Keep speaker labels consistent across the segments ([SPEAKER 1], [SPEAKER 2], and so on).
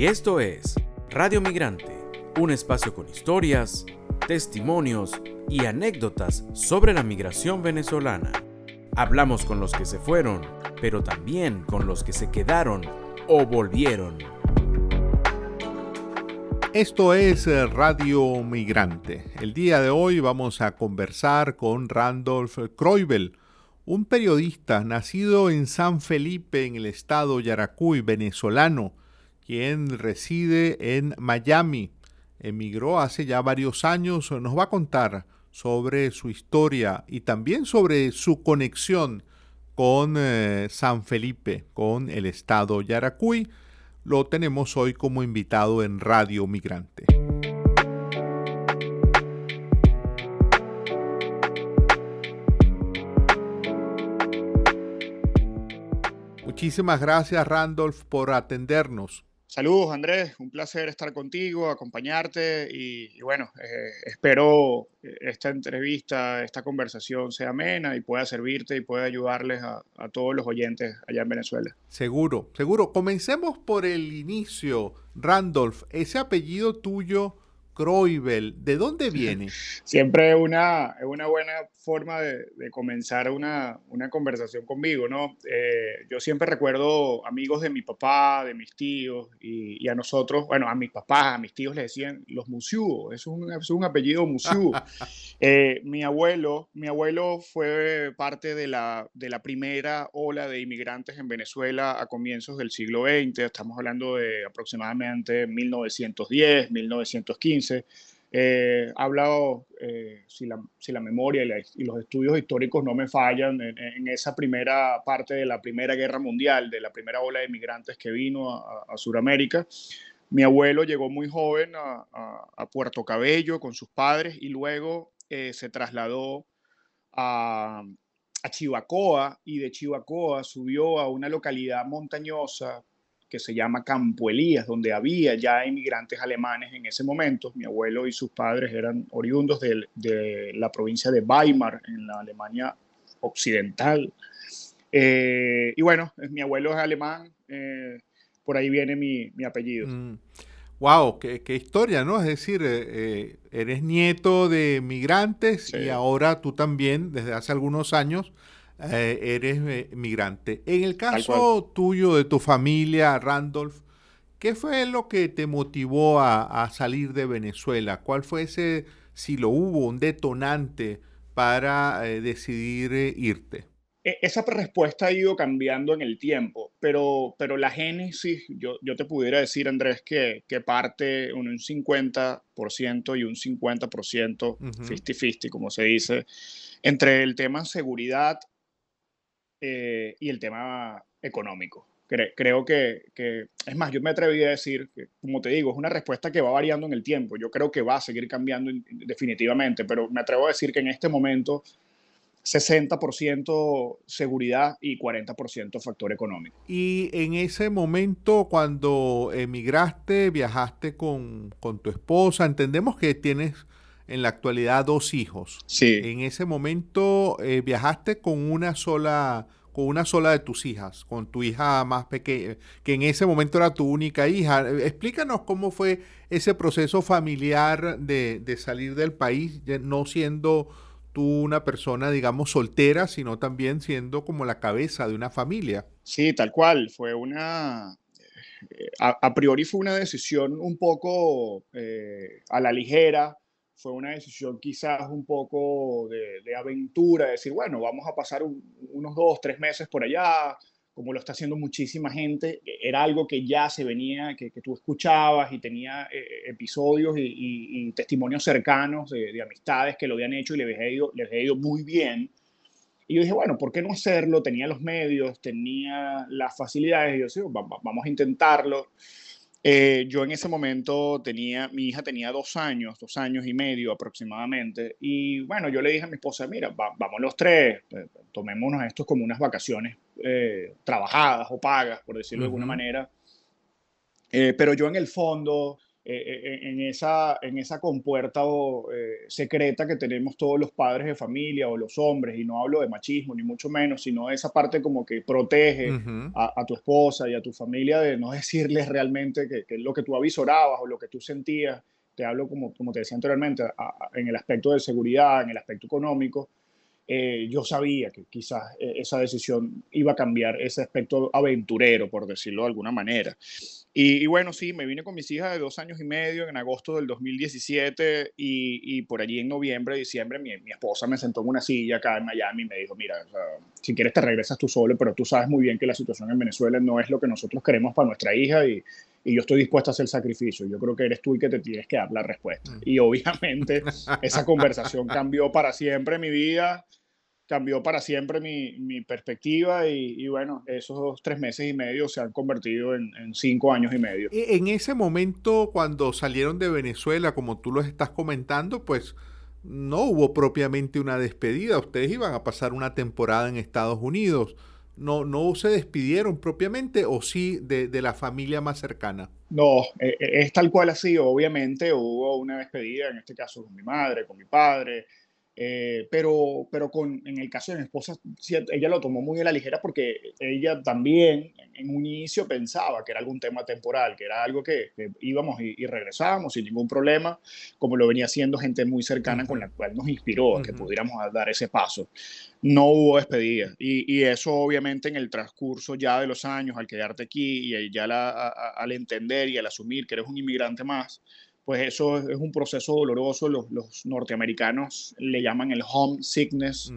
[SPEAKER 1] Y esto es Radio Migrante, un espacio con historias, testimonios y anécdotas sobre la migración venezolana. Hablamos con los que se fueron, pero también con los que se quedaron o volvieron.
[SPEAKER 2] Esto es eh, Radio Migrante. El día de hoy vamos a conversar con Randolph Kreubel, un periodista nacido en San Felipe, en el estado Yaracuy, venezolano, quien reside en Miami. Emigró hace ya varios años, nos va a contar sobre su historia y también sobre su conexión con eh, San Felipe, con el estado Yaracuy. Lo tenemos hoy como invitado en Radio Migrante. Muchísimas gracias Randolph por atendernos.
[SPEAKER 3] Saludos Andrés, un placer estar contigo, acompañarte y, bueno, eh, espero esta entrevista, esta conversación sea amena y pueda servirte y pueda ayudarles a, a todos los oyentes allá en Venezuela.
[SPEAKER 2] Seguro, seguro. Comencemos por el inicio. Randolph, ese apellido tuyo Croibel, ¿de dónde viene?
[SPEAKER 3] Siempre es una, una buena forma de, comenzar una, conversación conmigo, ¿no? Eh, yo siempre recuerdo amigos de mi papá, de mis tíos, y, a nosotros, bueno, a mis papás, a mis tíos les decían los Musiú, es un, es un apellido Musiú. Eh, mi abuelo, mi abuelo fue parte de la, de la primera ola de inmigrantes en Venezuela a comienzos del siglo XX, estamos hablando de aproximadamente 1910, 1915 eh, ha hablado, eh, si, la, memoria y, los estudios históricos no me fallan, en, esa primera parte de la Primera Guerra Mundial, de la primera ola de inmigrantes que vino a, Sudamérica. Mi abuelo llegó muy joven a, Puerto Cabello con sus padres y luego eh, se trasladó a, a Chivacoa y de Chivacoa subió a una localidad montañosa que se llama Campo Elías, donde había ya inmigrantes alemanes en ese momento. Mi abuelo y sus padres eran oriundos de, la provincia de Weimar, en la Alemania occidental. Eh, y bueno, mi abuelo es alemán, eh, por ahí viene mi, apellido.
[SPEAKER 2] Wow, mm. qué, historia, ¿no? Es decir, eh, eres nieto de migrantes y ahora tú también, desde hace algunos años, eh, eres eh, migrante. En el caso tuyo, de tu familia, Randolph, ¿qué fue lo que te motivó a, salir de Venezuela? ¿Cuál fue ese, si lo hubo, un detonante para eh, decidir irte?
[SPEAKER 3] E, esa respuesta ha ido cambiando en el tiempo, pero, pero la génesis, yo, yo te pudiera decir, Andrés, que, que parte un 50% y un 50%, 50-50, como se dice, entre el tema seguridad eh, y el tema económico. creo que, es más, yo me atreví a decir, que, como te digo, es una respuesta que va variando en el tiempo. Yo creo que va a seguir cambiando definitivamente, pero me atrevo a decir que en este momento 60% seguridad y 40% factor económico.
[SPEAKER 2] Y en ese momento, cuando emigraste, viajaste con, con tu esposa, entendemos que tienes en la actualidad dos hijos.
[SPEAKER 3] Sí.
[SPEAKER 2] En ese momento eh, viajaste con una sola con una sola de tus hijas, con tu hija más pequeña, que en ese momento era tu única hija. Explícanos cómo fue ese proceso familiar de, de salir del país, no siendo tú una persona, digamos, soltera, sino también siendo como la cabeza de una familia.
[SPEAKER 3] Sí, tal cual. Fue una, eh, a, priori fue una decisión un poco eh, a la ligera, fue una decisión quizás un poco de, aventura, decir, bueno, vamos a pasar unos dos, tres meses por allá, como lo está haciendo muchísima gente, era algo que ya se venía, que, tú escuchabas y tenía eh, episodios y, testimonios cercanos de, amistades que lo habían hecho y les había, ido, les había ido muy bien. Y yo dije, bueno, ¿por qué no hacerlo? Tenía los medios, tenía las facilidades, y yo dije, vamos a intentarlo. Eh, yo en ese momento tenía, mi hija tenía dos años, dos años y medio aproximadamente, y bueno, yo le dije a mi esposa, mira, vamos los tres, eh, tomémonos esto como unas vacaciones eh, trabajadas o pagas, por decirlo de alguna manera. pero yo en el fondo eh, eh, en, esa, en esa compuerta secreta que tenemos todos los padres de familia o los hombres, y no hablo de machismo ni mucho menos, sino esa parte como que protege a, tu esposa y a tu familia de no decirles realmente que, lo que tú avisorabas o lo que tú sentías, te hablo como, como te decía anteriormente, en el aspecto de seguridad, en el aspecto económico, eh, yo sabía que quizás eh, esa decisión iba a cambiar ese aspecto aventurero, por decirlo de alguna manera. Y, bueno, sí, me vine con mis hijas de dos años y medio en agosto del 2017 y, por allí en noviembre, diciembre, mi, esposa me sentó en una silla acá en Miami y me dijo, mira, si quieres te regresas tú solo, pero tú sabes muy bien que la situación en Venezuela no es lo que nosotros queremos para nuestra hija y, y yo estoy dispuesta a hacer el sacrificio. Yo creo que eres tú y que te tienes que dar la respuesta. Mm. Y obviamente esa conversación cambió para siempre mi vida cambió para siempre mi, mi perspectiva y, bueno, esos tres meses y medio se han convertido en, en, cinco años y medio.
[SPEAKER 2] E, en ese momento, cuando salieron de Venezuela, como tú lo estás comentando, pues no hubo propiamente una despedida. Ustedes iban a pasar una temporada en Estados Unidos. No, no se despidieron propiamente o sí de, de la familia más cercana.
[SPEAKER 3] No, e, e, es tal cual así. Obviamente hubo una despedida, en este caso con mi madre, con mi padre, eh, pero pero con, en el caso de mi esposa, ella lo tomó muy a la ligera porque ella también en un inicio pensaba que era algún tema temporal, que era algo que, íbamos y, regresábamos sin ningún problema, como lo venía haciendo gente muy cercana con la cual nos inspiró a que pudiéramos dar ese paso. No hubo despedida. Y, y, eso obviamente en el transcurso ya de los años, al quedarte aquí y ya al entender y al asumir que eres un inmigrante más, pues eso es un proceso doloroso. Los, los norteamericanos le llaman el homesickness,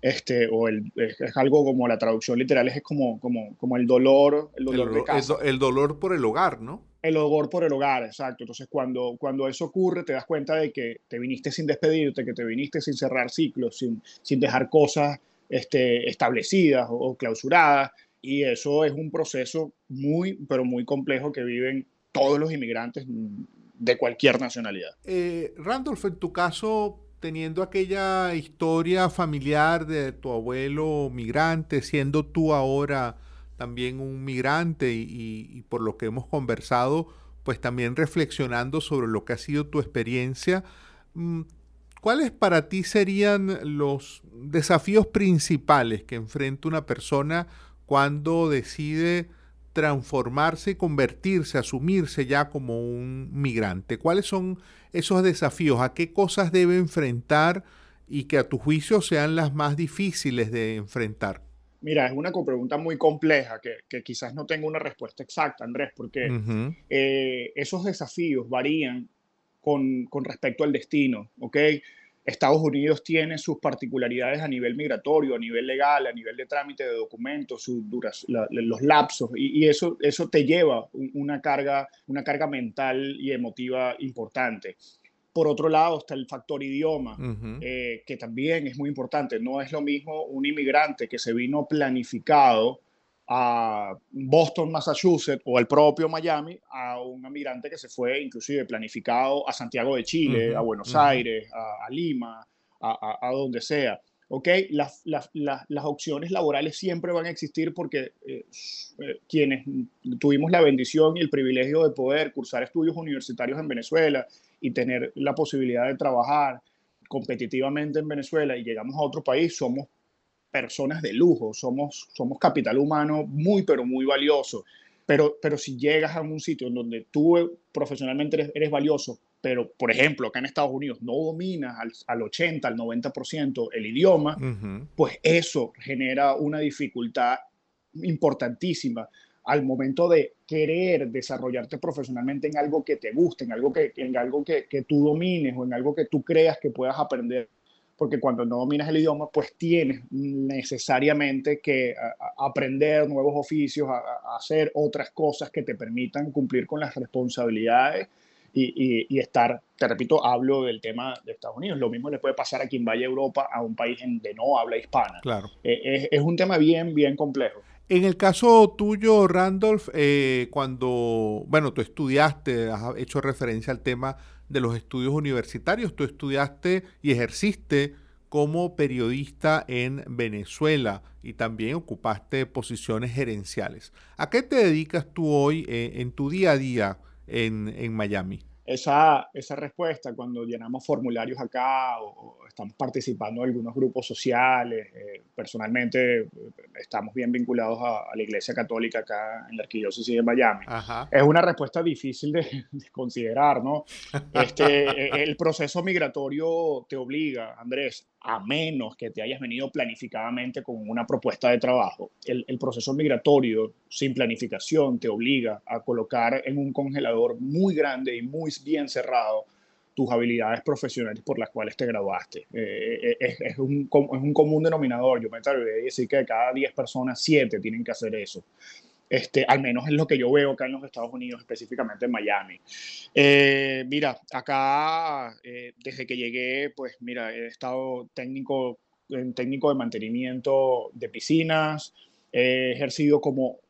[SPEAKER 3] este, o el, es, algo como la traducción literal es como, como, como el dolor, el dolor de casa.
[SPEAKER 2] El, dolor por el hogar, ¿no?
[SPEAKER 3] El dolor por el hogar, exacto. Entonces, cuando, cuando eso ocurre, te das cuenta de que te viniste sin despedirte, que te viniste sin cerrar ciclos, sin, sin dejar cosas este, establecidas o clausuradas. Y eso es un proceso muy, pero muy complejo que viven todos los inmigrantes de cualquier nacionalidad.
[SPEAKER 2] Eh, Randolph, en tu caso, teniendo aquella historia familiar de tu abuelo migrante, siendo tú ahora también un migrante y, por lo que hemos conversado, pues también reflexionando sobre lo que ha sido tu experiencia, mm, ¿cuáles para ti serían los desafíos principales que enfrenta una persona cuando decide transformarse y convertirse, asumirse ya como un migrante? ¿Cuáles son esos desafíos? ¿A qué cosas debe enfrentar y que a tu juicio sean las más difíciles de enfrentar?
[SPEAKER 3] Mira, es una pregunta muy compleja que, quizás no tengo una respuesta exacta, Andrés, porque eh, esos desafíos varían con, con, respecto al destino, ¿ok? Estados Unidos tiene sus particularidades a nivel migratorio, a nivel legal, a nivel de trámite de documentos, sus los lapsos, y, eso, eso te lleva una carga, una carga mental y emotiva importante. Por otro lado está el factor idioma, eh, que también es muy importante. No es lo mismo un inmigrante que se vino planificado a Boston, Massachusetts o al propio Miami a un migrante que se fue inclusive planificado a Santiago de Chile, a Buenos Aires, a, Lima, a, donde sea. ¿ok? Las, las, las, opciones laborales siempre van a existir porque eh, eh, quienes tuvimos la bendición y el privilegio de poder cursar estudios universitarios en Venezuela y tener la posibilidad de trabajar competitivamente en Venezuela y llegamos a otro país, somos personas de lujo, somos, somos capital humano muy, pero muy valioso. Pero, pero si llegas a un sitio en donde tú profesionalmente eres, valioso, pero por ejemplo acá en Estados Unidos no dominas al, al 80, al 90% el idioma, pues eso genera una dificultad importantísima al momento de querer desarrollarte profesionalmente en algo que te guste, en algo que, en algo que, que tú domines o en algo que tú creas que puedas aprender porque cuando no dominas el idioma, pues tienes necesariamente que aprender nuevos oficios, a, hacer otras cosas que te permitan cumplir con las responsabilidades y, estar, te repito, hablo del tema de Estados Unidos. Lo mismo le puede pasar a quien vaya a Europa, a un país de no habla hispana.
[SPEAKER 2] Claro.
[SPEAKER 3] Eh, es, un tema bien, bien complejo.
[SPEAKER 2] En el caso tuyo, Randolph, eh, cuando, bueno, tú estudiaste, has hecho referencia al tema de los estudios universitarios. Tú estudiaste y ejerciste como periodista en Venezuela y también ocupaste posiciones gerenciales. ¿A qué te dedicas tú hoy eh, en tu día a día en, en Miami?
[SPEAKER 3] Esa, esa respuesta cuando llenamos formularios acá o, estamos participando en algunos grupos sociales. Eh, personalmente eh, estamos bien vinculados a, la Iglesia Católica acá en la Arquidiócesis de Miami. Es una respuesta difícil de, considerar, ¿no? Este, el proceso migratorio te obliga, Andrés, a menos que te hayas venido planificadamente con una propuesta de trabajo. El, proceso migratorio sin planificación te obliga a colocar en un congelador muy grande y muy bien cerrado tus habilidades profesionales por las cuales te graduaste. Eh, eh, es, un, es, un, común denominador. Yo me atrevería a decir que de cada 10 personas, 7 tienen que hacer eso. Este, al menos es lo que yo veo acá en los Estados Unidos, específicamente en Miami. Eh, mira, acá desde que llegué, pues mira, he estado técnico, en técnico de mantenimiento de piscinas, he ejercido como,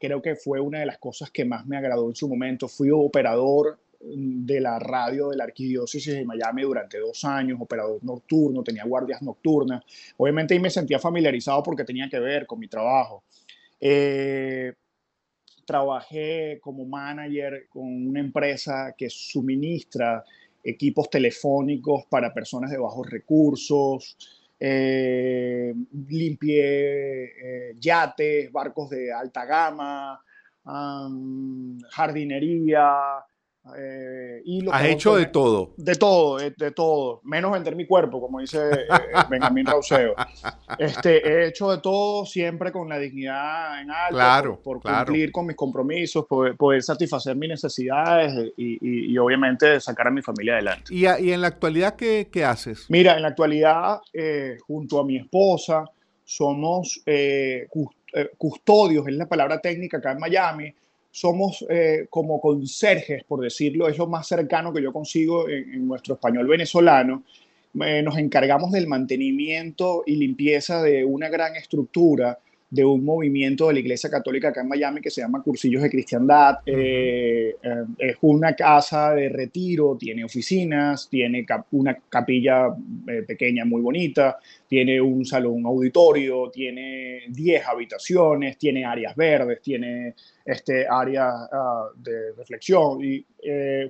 [SPEAKER 3] creo que fue una de las cosas que más me agradó en su momento, fui operador de la radio de la Arquidiócesis de Miami durante dos años, operador nocturno, tenía guardias nocturnas. Obviamente ahí me sentía familiarizado porque tenía que ver con mi trabajo. Eh, trabajé como manager con una empresa que suministra equipos telefónicos para personas de bajos recursos. Eh, limpié eh, yates, barcos de alta gama, jardinería,
[SPEAKER 2] eh, y lo Has hecho de todo.
[SPEAKER 3] De todo, de, todo. Menos vender mi cuerpo, como dice eh, Benjamín Rauseo. Este, he hecho de todo siempre con la dignidad en alto.
[SPEAKER 2] Claro,
[SPEAKER 3] por, cumplir con mis compromisos, poder, poder satisfacer mis necesidades y, y, obviamente sacar a mi familia adelante.
[SPEAKER 2] ¿Y, y en la actualidad qué, qué, haces?
[SPEAKER 3] Mira, en la actualidad, eh, junto a mi esposa, somos custodios, es la palabra técnica acá en Miami somos eh, como conserjes, por decirlo, es lo más cercano que yo consigo en, nuestro español venezolano. Eh, nos encargamos del mantenimiento y limpieza de una gran estructura de un movimiento de la Iglesia Católica acá en Miami que se llama Cursillos de Cristiandad. Eh, eh, es una casa de retiro, tiene oficinas, tiene una capilla eh, pequeña muy bonita, tiene un salón auditorio, tiene 10 habitaciones, tiene áreas verdes, tiene este, áreas ah, de reflexión y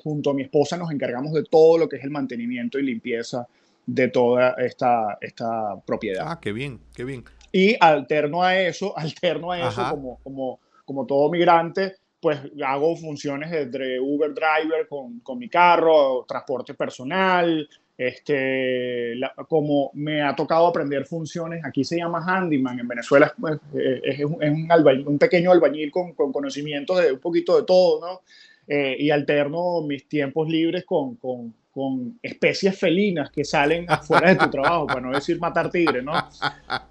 [SPEAKER 3] junto a mi esposa nos encargamos de todo lo que es el mantenimiento y limpieza de toda esta, esta propiedad.
[SPEAKER 2] Ah, qué bien, qué bien.
[SPEAKER 3] Y alterno a eso, alterno a eso, como, como, como todo migrante, pues hago funciones de Uber Driver con, con mi carro, transporte personal, este, como me ha tocado aprender funciones, aquí se llama handyman, en Venezuela pues, eh, es, un, es un, un, pequeño albañil con, con conocimiento de un poquito de todo, ¿no? Eh, y alterno mis tiempos libres con, con, con especies felinas que salen fuera de tu trabajo, para no decir matar tigres, ¿no?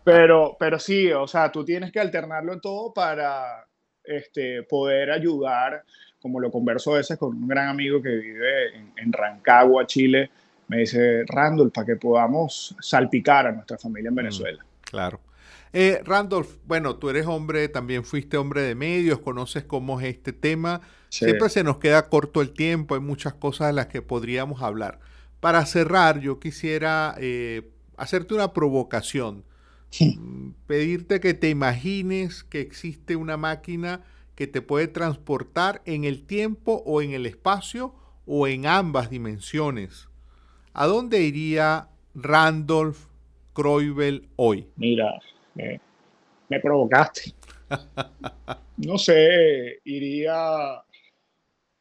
[SPEAKER 3] Pero, pero sí, o sea, tú tienes que alternarlo en todo para este, poder ayudar, como lo converso a veces con un gran amigo que vive en, Rancagua, Chile, me dice, Randall, para que podamos salpicar a nuestra familia en mm, Venezuela.
[SPEAKER 2] claro. Eh, Randolph, bueno, tú eres hombre, también fuiste hombre de medios, conoces cómo es este tema. Siempre se nos queda corto el tiempo, hay muchas cosas de las que podríamos hablar. Para cerrar, yo quisiera eh, hacerte una provocación, mm, pedirte que te imagines que existe una máquina que te puede transportar en el tiempo o en el espacio o en ambas dimensiones. ¿A dónde iría Randolph Kreubel hoy?
[SPEAKER 3] Mira, me provocaste. No sé, iría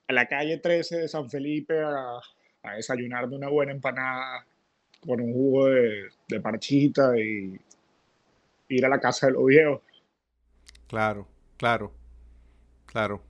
[SPEAKER 3] a la calle 13 de San Felipe a, a desayunarme una buena empanada con un jugo de, de, parchita y ir a la casa de los viejos.
[SPEAKER 2] Claro, claro, claro.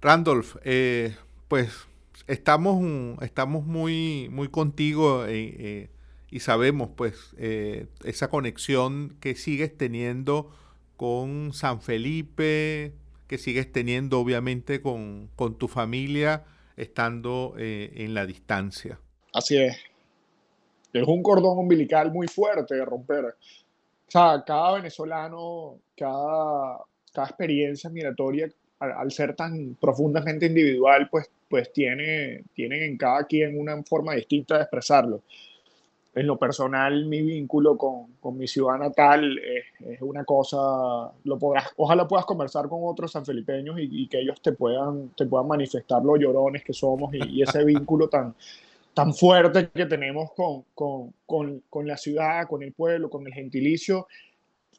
[SPEAKER 2] Randolph, eh, pues estamos, estamos muy, muy contigo eh, eh, y sabemos pues esa conexión que sigues teniendo con San Felipe, que sigues teniendo obviamente con, tu familia estando eh, en la distancia.
[SPEAKER 3] Así es. Es un cordón umbilical muy fuerte de romper. O sea, cada venezolano, cada, cada experiencia migratoria, al, ser tan profundamente individual, pues, pues tiene, tiene en cada quien una forma distinta de expresarlo. En lo personal, mi vínculo con, con mi ciudad natal es, es, una cosa, lo podrás, ojalá puedas conversar con otros sanfelipeños y, y que ellos te puedan, te puedan manifestar los llorones que somos y, y ese vínculo tan, tan fuerte que tenemos con, con, con, con, la ciudad, con el pueblo, con el gentilicio.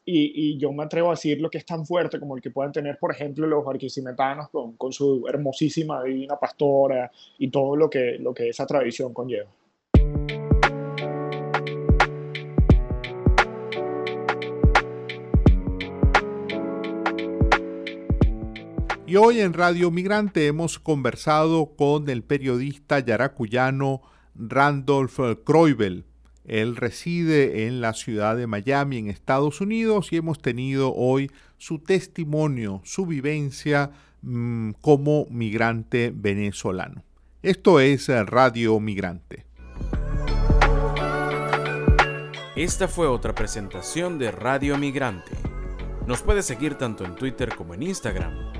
[SPEAKER 3] Y, y, yo me atrevo a decir lo que es tan fuerte como el que puedan tener, por ejemplo, los arquisimetanos con, su hermosísima divina pastora y todo lo que, lo que esa tradición conlleva.
[SPEAKER 2] Y hoy en Radio Migrante hemos conversado con el periodista yaracuyano Randolph Kreubel. Él reside en la ciudad de Miami, en Estados Unidos, y hemos tenido hoy su testimonio, su vivencia mmm, como migrante venezolano. Esto es Radio Migrante.
[SPEAKER 1] Esta fue otra presentación de Radio Migrante. Nos puede seguir tanto en Twitter como en Instagram